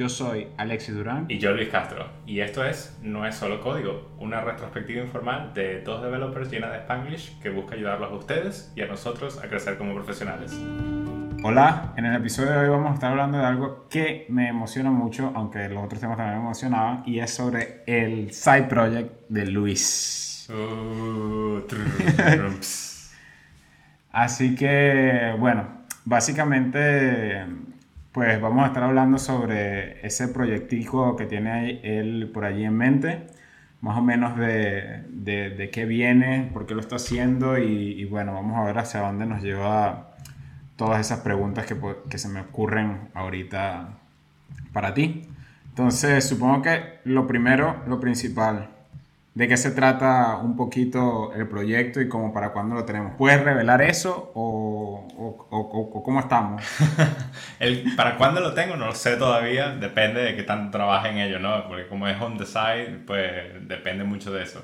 Yo soy Alexis Durán. Y yo Luis Castro. Y esto es No es solo código, una retrospectiva informal de dos developers llena de Spanglish que busca ayudarlos a ustedes y a nosotros a crecer como profesionales. Hola, en el episodio de hoy vamos a estar hablando de algo que me emociona mucho, aunque los otros temas también me emocionaban, y es sobre el side project de Luis. Uh, Así que, bueno, básicamente pues vamos a estar hablando sobre ese proyectico que tiene él por allí en mente, más o menos de, de, qué viene, por qué lo está haciendo y, bueno, vamos a ver hacia dónde nos lleva todas esas preguntas que, que se me ocurren ahorita para ti. Entonces, supongo que lo primero, lo principal, de qué se trata un poquito el proyecto y cómo para cuándo lo tenemos. ¿Puedes revelar eso o, o, cómo estamos? el, para cuándo lo tengo no lo sé todavía, depende de qué tanto trabaje en ello, ¿no? Porque como es on the side, pues depende mucho de eso.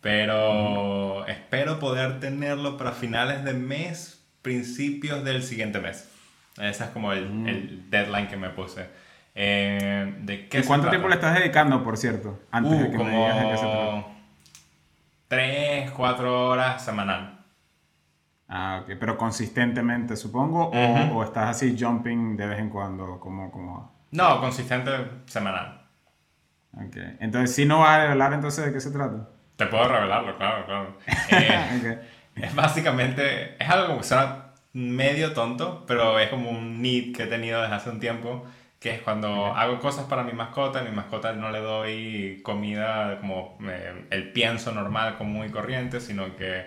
Pero espero poder tenerlo para finales de mes, principios del siguiente mes. Ese es como el, mm. el deadline que me puse. Eh, ¿de qué ¿Y cuánto tiempo le estás dedicando, por cierto? Antes de uh, que como me digas de qué se trata. Tres, cuatro horas semanal. Ah, ok. Pero consistentemente, supongo, o, estás así jumping de vez en cuando, como, como... No, consistente semanal. Ok. Entonces, si no vas a revelar entonces de qué se trata. Te puedo revelarlo, claro, claro. Eh, es básicamente, es algo que suena medio tonto, pero es como un need que he tenido desde hace un tiempo que es cuando hago cosas para mi mascota, a mi mascota no le doy comida como eh, el pienso normal, común y corriente, sino que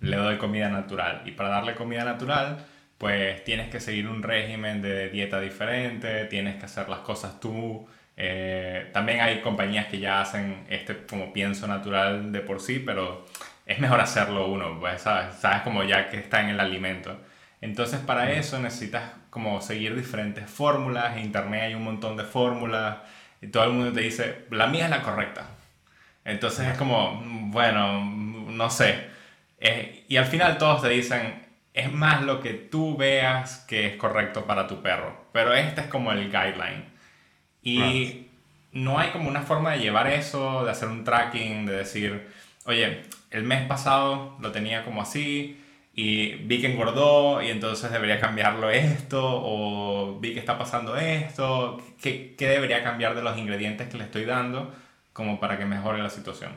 le doy comida natural. Y para darle comida natural, pues tienes que seguir un régimen de dieta diferente, tienes que hacer las cosas tú. Eh, también hay compañías que ya hacen este como pienso natural de por sí, pero es mejor hacerlo uno, pues sabes, sabes como ya que está en el alimento. Entonces para eso necesitas como seguir diferentes fórmulas, en internet hay un montón de fórmulas y todo el mundo te dice, la mía es la correcta. Entonces es como, bueno, no sé. Eh, y al final todos te dicen, es más lo que tú veas que es correcto para tu perro. Pero este es como el guideline. Y no hay como una forma de llevar eso, de hacer un tracking, de decir, oye, el mes pasado lo tenía como así, y vi que engordó y entonces debería cambiarlo esto o vi que está pasando esto, ¿qué, ¿qué, debería cambiar de los ingredientes que le estoy dando como para que mejore la situación?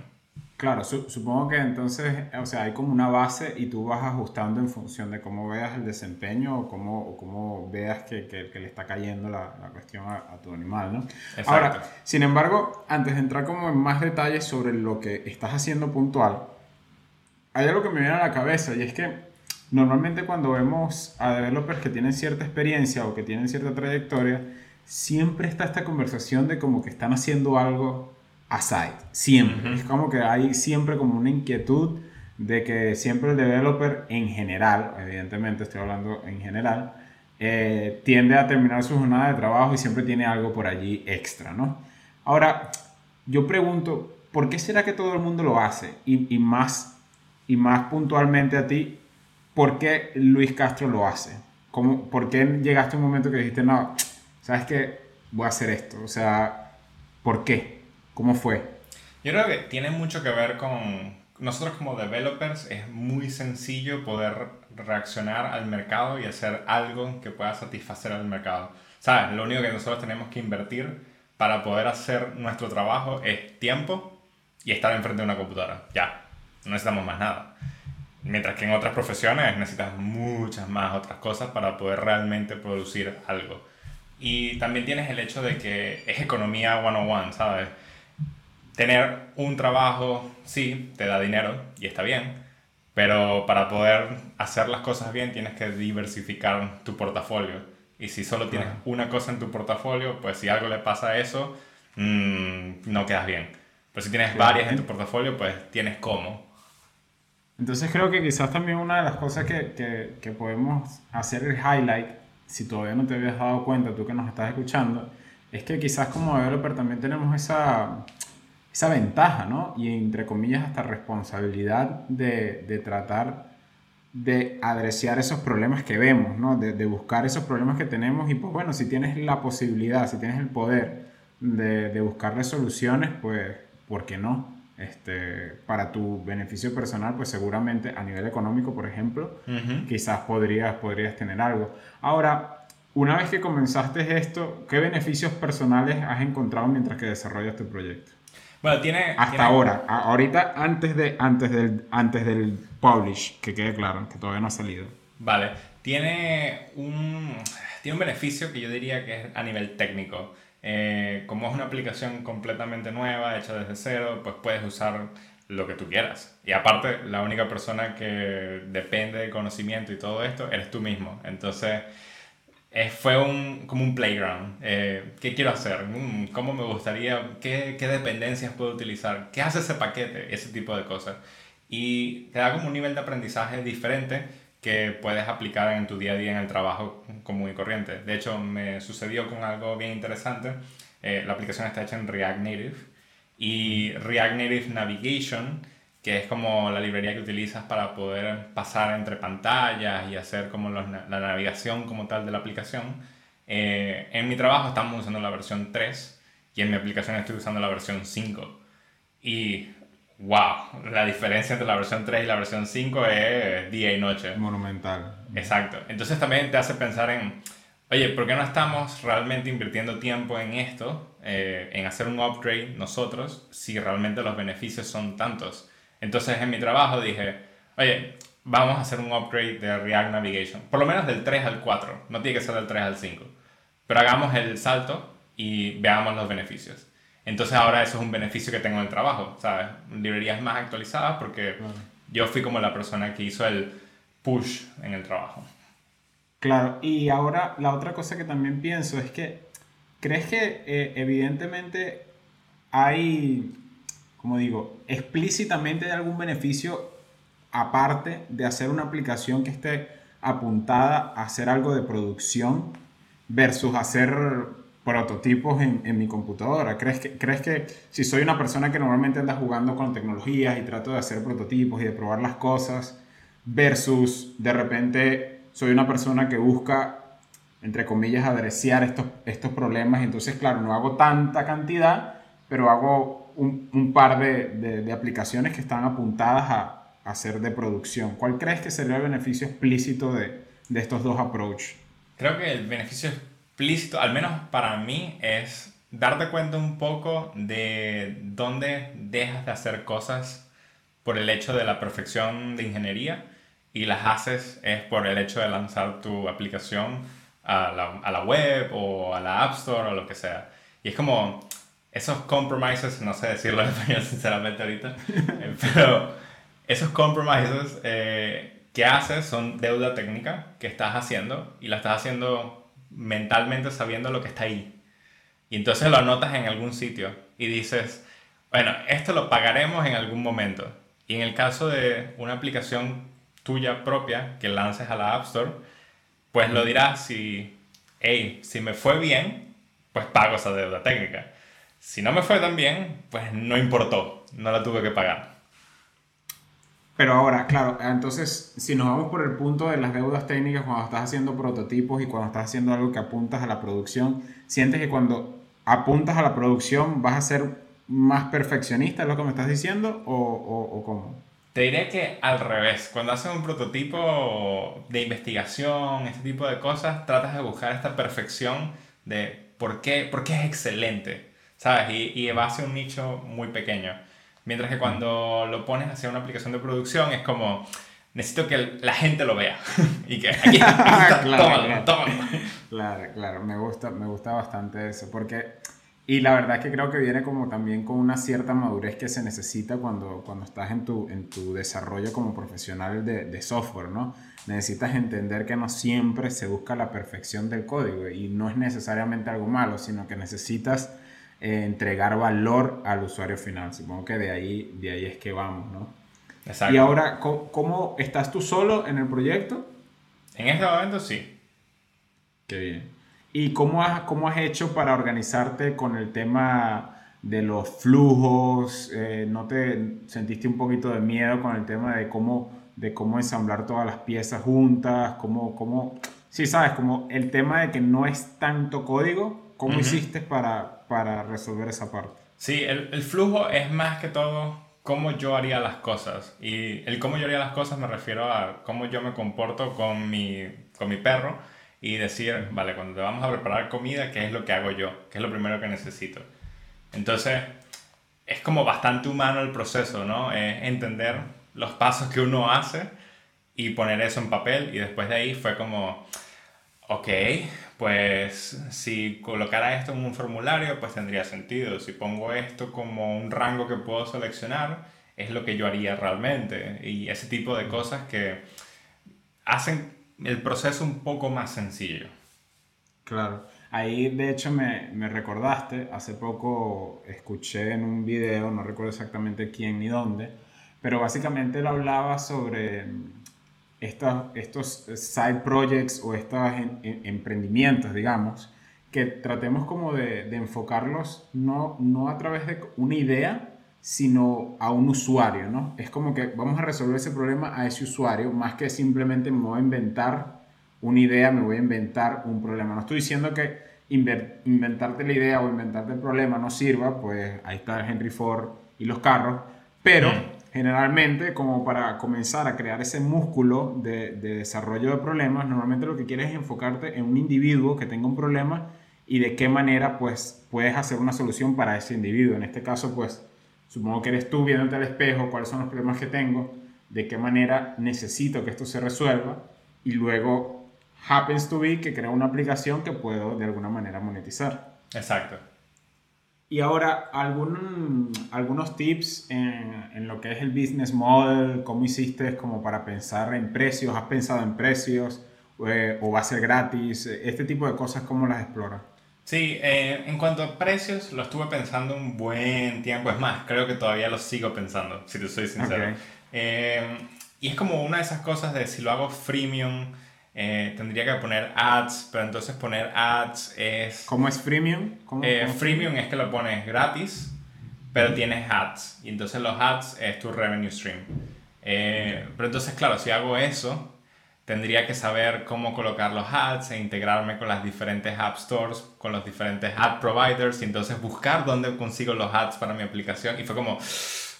Claro, supongo que entonces, o sea, hay como una base y tú vas ajustando en función de cómo veas el desempeño o cómo, cómo veas que, que, le está cayendo la, la cuestión a, a, tu animal, ¿no? Exacto. Ahora, sin embargo, antes de entrar como en más detalles sobre lo que estás haciendo puntual, hay algo que me viene a la cabeza y es que Normalmente cuando vemos a developers que tienen cierta experiencia o que tienen cierta trayectoria, siempre está esta conversación de como que están haciendo algo aside, siempre. Es como que hay siempre como una inquietud de que siempre el developer en general, evidentemente estoy hablando en general, eh, tiende a terminar su jornada de trabajo y siempre tiene algo por allí extra, ¿no? Ahora, yo pregunto, ¿por qué será que todo el mundo lo hace? Y, y más, y más puntualmente a ti, ¿por qué Luis Castro lo hace? ¿Cómo, ¿Por qué llegaste a un momento que dijiste, no, sabes que voy a hacer esto? O sea, ¿por qué? ¿Cómo fue? Yo creo que tiene mucho que ver con nosotros como developers, es muy sencillo poder reaccionar al mercado y hacer algo que pueda satisfacer al mercado. ¿Sabes? Lo único que nosotros tenemos que invertir para poder hacer nuestro trabajo es tiempo y estar enfrente de una computadora. Ya, no necesitamos más nada. Mientras que en otras profesiones necesitas muchas más otras cosas para poder realmente producir algo. Y también tienes el hecho de que es economía one-on-one, ¿sabes? Tener un trabajo, sí, te da dinero y está bien, pero para poder hacer las cosas bien tienes que diversificar tu portafolio. Y si solo tienes una cosa en tu portafolio, pues si algo le pasa a eso, mmm, no quedas bien. Pero si tienes varias en tu portafolio, pues tienes cómo. Entonces creo que quizás también una de las cosas que, que, podemos hacer el highlight, si todavía no te habías dado cuenta, tú que nos estás escuchando, es que quizás como developer también tenemos esa, esa ventaja, ¿no? Y entre comillas hasta responsabilidad de, de tratar de adreciar esos problemas que vemos, ¿no? De, de, buscar esos problemas que tenemos y pues bueno, si tienes la posibilidad, si tienes el poder de, de buscarle soluciones, pues, ¿por qué no? Este, para tu beneficio personal, pues seguramente a nivel económico, por ejemplo, quizás podrías, podrías tener algo. Ahora, una vez que comenzaste esto, ¿qué beneficios personales has encontrado mientras que desarrollas tu proyecto? Bueno, tiene... Hasta ahora, ahorita antes, de, antes, del, antes del publish, que quede claro, que todavía no ha salido. Vale, tiene un, tiene un beneficio que yo diría que es a nivel técnico. Eh, como es una aplicación completamente nueva, hecha desde cero, pues puedes usar lo que tú quieras. Y aparte, la única persona que depende del conocimiento y todo esto eres tú mismo. Entonces, fue un, como un playground. Eh, ¿Qué quiero hacer? Mm, ¿Cómo me gustaría? ¿Qué, ¿Qué dependencias puedo utilizar? ¿Qué hace ese paquete? Ese tipo de cosas. Y te da como un nivel de aprendizaje diferente que puedes aplicar en tu día a día en el trabajo común y corriente. De hecho, me sucedió con algo bien interesante. Eh, la aplicación está hecha en React Native y React Native Navigation, que es como la librería que utilizas para poder pasar entre pantallas y hacer como la navegación como tal de la aplicación. Eh, en mi trabajo estamos usando la versión 3 y en mi aplicación estoy usando la versión 5. Y wow, la diferencia entre la versión 3 y la versión 5 es día y noche. Monumental. Exacto. Entonces también te hace pensar en, oye, ¿por qué no estamos realmente invirtiendo tiempo en esto, eh, en hacer un upgrade nosotros, si realmente los beneficios son tantos? Entonces en mi trabajo dije, oye, vamos a hacer un upgrade de React Navigation, por lo menos del 3 al 4, no tiene que ser del 3 al 5, pero hagamos el salto y veamos los beneficios. Entonces ahora eso es un beneficio que tengo en el trabajo, ¿sabes? Librerías más actualizadas porque yo fui como la persona que hizo el push en el trabajo. Claro, y ahora la otra cosa que también pienso es que, ¿crees que eh, evidentemente hay, como digo, explícitamente hay algún beneficio aparte de hacer una aplicación que esté apuntada a hacer algo de producción versus hacer prototipos en, en, mi computadora? ¿Crees que, ¿Crees que si soy una persona que normalmente anda jugando con tecnologías y trato de hacer prototipos y de probar las cosas, versus de repente soy una persona que busca, entre comillas, adreciar estos, estos problemas, entonces, claro, no hago tanta cantidad, pero hago un, un par de, de, aplicaciones que están apuntadas a, a ser de producción. ¿Cuál crees que sería el beneficio explícito de, de estos dos approaches? Creo que el beneficio al menos para mí, es darte cuenta un poco de dónde dejas de hacer cosas por el hecho de la perfección de ingeniería y las haces es por el hecho de lanzar tu aplicación a la, a la web o a la App Store o lo que sea. Y es como esos compromises, no sé decirlo en español sinceramente ahorita, eh, pero esos compromises eh, que haces son deuda técnica que estás haciendo y la estás haciendo mentalmente sabiendo lo que está ahí. Y entonces lo anotas en algún sitio y dices, bueno, esto lo pagaremos en algún momento. Y en el caso de una aplicación tuya propia que lances a la App Store, pues lo dirás si, hey, si me fue bien, pues pago esa deuda técnica. Si no me fue tan bien, pues no importó, no la tuve que pagar. Pero ahora, claro, entonces, si nos vamos por el punto de las deudas técnicas, cuando estás haciendo prototipos y cuando estás haciendo algo que apuntas a la producción, ¿sientes que cuando apuntas a la producción vas a ser más perfeccionista, es lo que me estás diciendo, o, o, cómo? Te diré que al revés, cuando haces un prototipo de investigación, este tipo de cosas, tratas de buscar esta perfección de por qué, por qué es excelente, ¿sabes? Y, y va hacia un nicho muy pequeño. Mientras que cuando lo pones hacia una aplicación de producción es como, necesito que la gente lo vea. y que aquí, está, claro, claro. Claro, claro, me gusta, me gusta bastante eso. Porque, y la verdad es que creo que viene como también con una cierta madurez que se necesita cuando, cuando estás en tu, en tu desarrollo como profesional de, de software, ¿no? Necesitas entender que no siempre se busca la perfección del código y no es necesariamente algo malo, sino que necesitas eh, entregar valor al usuario final. Supongo que de ahí, de ahí es que vamos, ¿no? Exacto. Y ahora, ¿cómo, estás tú solo en el proyecto? En este momento sí. Qué bien. ¿Y cómo has, cómo has hecho para organizarte con el tema de los flujos? Eh, ¿No te sentiste un poquito de miedo con el tema de cómo de cómo ensamblar todas las piezas juntas, cómo, cómo, sí, sabes, como el tema de que no es tanto código, ¿cómo hiciste para, para resolver esa parte? Sí, el, el, flujo es más que todo cómo yo haría las cosas. Y el cómo yo haría las cosas me refiero a cómo yo me comporto con mi, con mi perro y decir, vale, cuando te vamos a preparar comida, ¿qué es lo que hago yo? ¿Qué es lo primero que necesito? Entonces, es como bastante humano el proceso, ¿no? Es entender los pasos que uno hace y poner eso en papel y después de ahí fue como, ok, pues si colocara esto en un formulario, pues tendría sentido. Si pongo esto como un rango que puedo seleccionar, es lo que yo haría realmente. Y ese tipo de cosas que hacen el proceso un poco más sencillo. Claro. Ahí de hecho me, me, recordaste, hace poco escuché en un video, no recuerdo exactamente quién ni dónde, pero básicamente él hablaba sobre estos, estos side projects o estos emprendimientos, digamos, que tratemos como de, de, enfocarlos no, no a través de una idea, sino a un usuario, ¿no? Es como que vamos a resolver ese problema a ese usuario, más que simplemente me voy a inventar una idea, me voy a inventar un problema. No estoy diciendo que inventarte la idea o inventarte el problema no sirva, pues ahí está Henry Ford y los carros, pero mm. Generalmente como para comenzar a crear ese músculo de, de, desarrollo de problemas, normalmente lo que quieres es enfocarte en un individuo que tenga un problema y de qué manera pues puedes hacer una solución para ese individuo. En este caso pues supongo que eres tú viéndote al espejo, cuáles son los problemas que tengo, de qué manera necesito que esto se resuelva y luego happens to be que crea una aplicación que puedo de alguna manera monetizar. Exacto. Y ahora, algún, algunos tips en, en, lo que es el business model, cómo hiciste como para pensar en precios, has pensado en precios eh, o va a ser gratis, este tipo de cosas, ¿cómo las exploras? Sí, eh, en cuanto a precios, lo estuve pensando un buen tiempo, es más, creo que todavía lo sigo pensando, si te soy sincero. Eh, y es como una de esas cosas de si lo hago freemium, eh, tendría que poner ads, pero entonces poner ads es... ¿Cómo es freemium? Eh, freemium es que lo pones gratis, pero tienes ads. Y entonces los ads es tu revenue stream. Eh, pero entonces, claro, si hago eso, tendría que saber cómo colocar los ads e integrarme con las diferentes app stores, con los diferentes ad providers y entonces buscar dónde consigo los ads para mi aplicación. Y fue como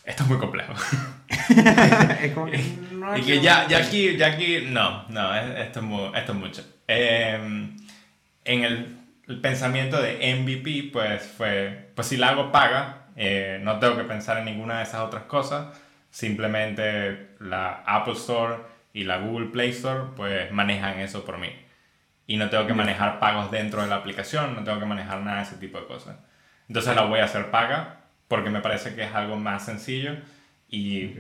esto es muy complejo. y que ya, ya, aquí, ya aquí, no, no, esto es, esto es mucho. Em, en el, el, pensamiento de MVP, pues fue, pues si la hago paga, eh, no tengo que pensar en ninguna de esas otras cosas, simplemente la Apple Store y la Google Play Store, pues manejan eso por mí. Y no tengo que manejar pagos dentro de la aplicación, no tengo que manejar nada de ese tipo de cosas. Entonces la voy a hacer paga porque me parece que es algo más sencillo y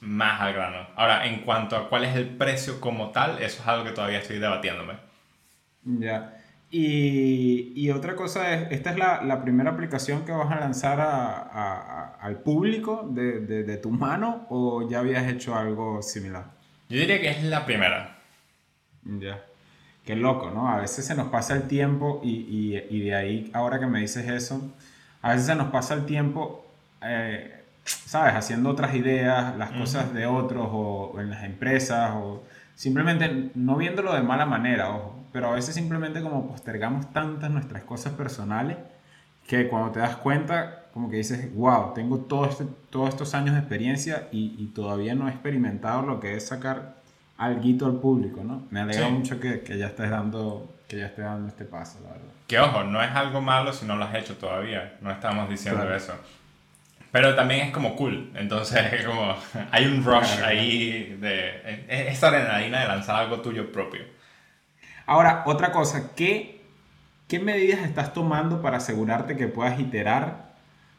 más al grano. Ahora, en cuanto a cuál es el precio como tal, eso es algo que todavía estoy debatiéndome. Ya. Y, y, otra cosa es, ¿esta es la, la, primera aplicación que vas a lanzar a, a, al público de, de, de, tu mano o ya habías hecho algo similar? Yo diría que es la primera. Ya. Qué loco, ¿no? A veces se nos pasa el tiempo y, y, y de ahí, ahora que me dices eso, a veces se nos pasa el tiempo, eh, ¿sabes? Haciendo otras ideas, las cosas de otros o, en las empresas o simplemente no viéndolo de mala manera, ojo, pero a veces simplemente como postergamos tantas nuestras cosas personales que cuando te das cuenta, como que dices, wow, tengo todo este, todos estos años de experiencia y, y, todavía no he experimentado lo que es sacar algo al público, ¿no? Me alegra mucho que, que, ya estés dando que ya estés dando este paso, la verdad. Que ojo, no es algo malo si no lo has hecho todavía, no estamos diciendo eso. Pero también es como cool, entonces es como, hay un rush ahí de esta adrenalina de lanzar algo tuyo propio. Ahora, otra cosa, ¿qué, ¿qué medidas estás tomando para asegurarte que puedas iterar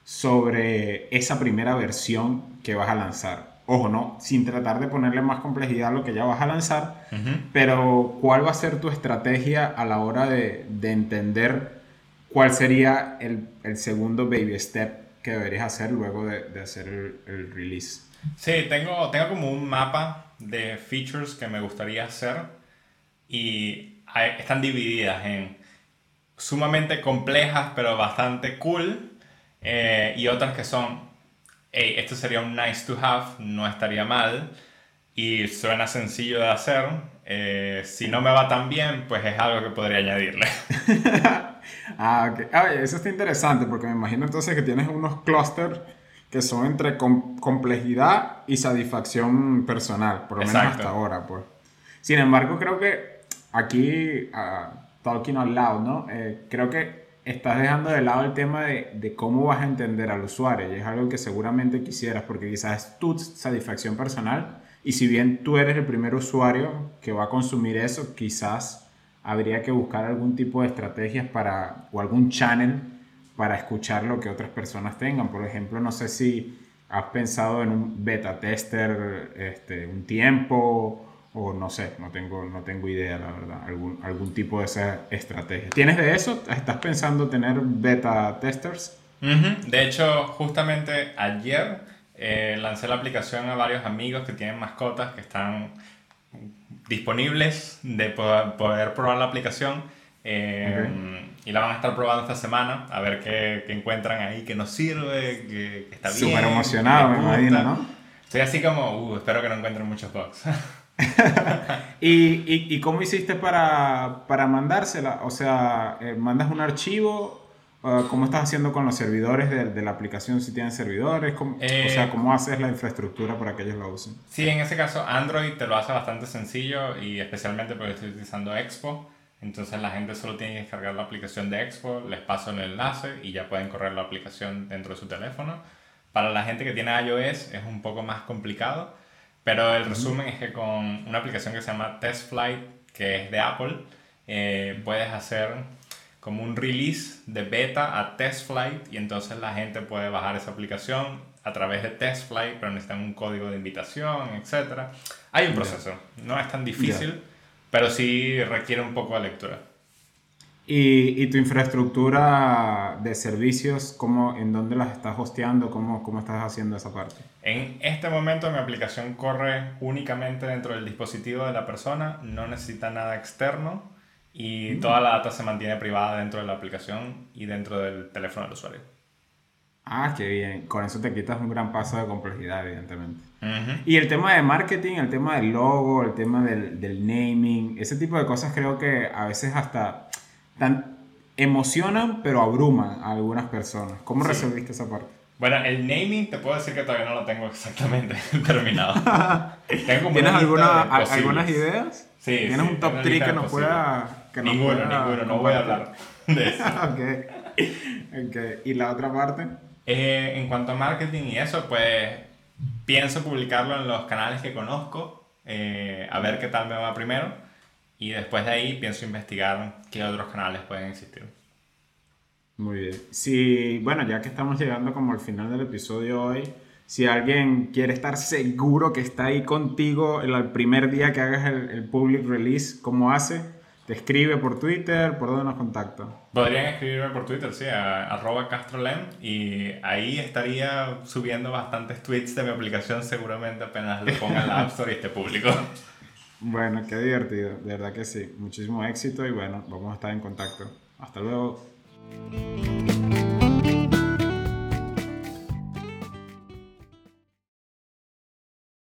sobre esa primera versión que vas a lanzar? Ojo, no, sin tratar de ponerle más complejidad a lo que ya vas a lanzar, pero ¿cuál va a ser tu estrategia a la hora de, de entender cuál sería el, el, segundo baby step que deberías hacer luego de, de hacer el, el, release? Sí, tengo, tengo como un mapa de features que me gustaría hacer y están divididas en sumamente complejas pero bastante cool eh, y otras que son hey, esto sería un nice to have, no estaría mal. y suena sencillo de hacer. Eh, si no me va tan bien, pues es algo que podría añadirle. ah, ok. Ah, eso está interesante porque me imagino entonces que tienes unos clústeres que son entre complejidad y satisfacción personal, por lo menos hasta ahora, pues. Sin embargo, creo que aquí, uh, talking out loud, ¿no? Eh, creo que estás dejando de lado el tema de, cómo vas a entender al usuario y es algo que seguramente quisieras porque quizás es tu satisfacción personal y si bien tú eres el primer usuario que va a consumir eso, quizás habría que buscar algún tipo de estrategias para o algún channel para escuchar lo que otras personas tengan. Por ejemplo, no sé si has pensado en un beta tester este, un tiempo o no sé, no tengo, no tengo idea, la verdad, algún, algún tipo de esa estrategia. ¿Tienes de eso? ¿Estás pensando tener beta testers? De hecho, justamente ayer eh, lancé la aplicación a varios amigos que tienen mascotas que están disponibles de poder, probar la aplicación. Eh, y la van a estar probando esta semana, a ver qué, qué encuentran ahí, que nos sirve, que, está bien. Súper emocionado, me imagino, ¿no? Estoy así como, uh, espero que no encuentren muchos bugs. ¿Y, y, y, cómo hiciste para, para mandársela? O sea, eh, ¿mandas un archivo? ¿Cómo estás haciendo con los servidores de, de la aplicación si tienen servidores? o sea, eh, ¿cómo haces la infraestructura para que ellos la usen? Sí, en ese caso Android te lo hace bastante sencillo y especialmente porque estoy utilizando Expo. Entonces la gente solo tiene que descargar la aplicación de Expo, les paso el enlace y ya pueden correr la aplicación dentro de su teléfono. Para la gente que tiene iOS es un poco más complicado, pero el resumen es que con una aplicación que se llama Test Flight, que es de Apple, eh, puedes hacer como un release de beta a Test Flight y entonces la gente puede bajar esa aplicación a través de Test Flight, pero necesitan un código de invitación, etc. Hay un proceso, no es tan difícil pero sí requiere un poco de lectura. ¿Y, y tu infraestructura de servicios, cómo, en dónde las estás hosteando? ¿Cómo, ¿Cómo estás haciendo esa parte? En este momento mi aplicación corre únicamente dentro del dispositivo de la persona, no necesita nada externo y mm. toda la data se mantiene privada dentro de la aplicación y dentro del teléfono del usuario. Ah, qué bien. Con eso te quitas un gran paso de complejidad, evidentemente. Y el tema de marketing, el tema del logo, el tema del, del, naming, ese tipo de cosas creo que a veces hasta tan emocionan, pero abruman a algunas personas. ¿Cómo resolviste esa parte? Bueno, el naming te puedo decir que todavía no lo tengo exactamente terminado. ¿Tienes alguna, algunas ideas? Sí. ¿Tienes un top 3 que nos pueda... Que ninguno, ninguno, no voy a hablar de eso. ok. okay. ¿Y la otra parte? Eh, en cuanto a marketing y eso, pues pienso publicarlo en los canales que conozco, eh, a ver qué tal me va primero. Y después de ahí pienso investigar qué otros canales pueden existir. Muy bien. Si, bueno, ya que estamos llegando como al final del episodio hoy, si alguien quiere estar seguro que está ahí contigo el, primer día que hagas el, el public release, ¿cómo hace? ¿Te escribe por Twitter? ¿Por dónde nos contacta? Podrían escribirme por Twitter, sí, a arroba castrolem y ahí estaría subiendo bastantes tweets de mi aplicación seguramente apenas le pongan la App Store y esté público. Bueno, qué divertido, de verdad que sí. Muchísimo éxito y bueno, vamos a estar en contacto. Hasta luego.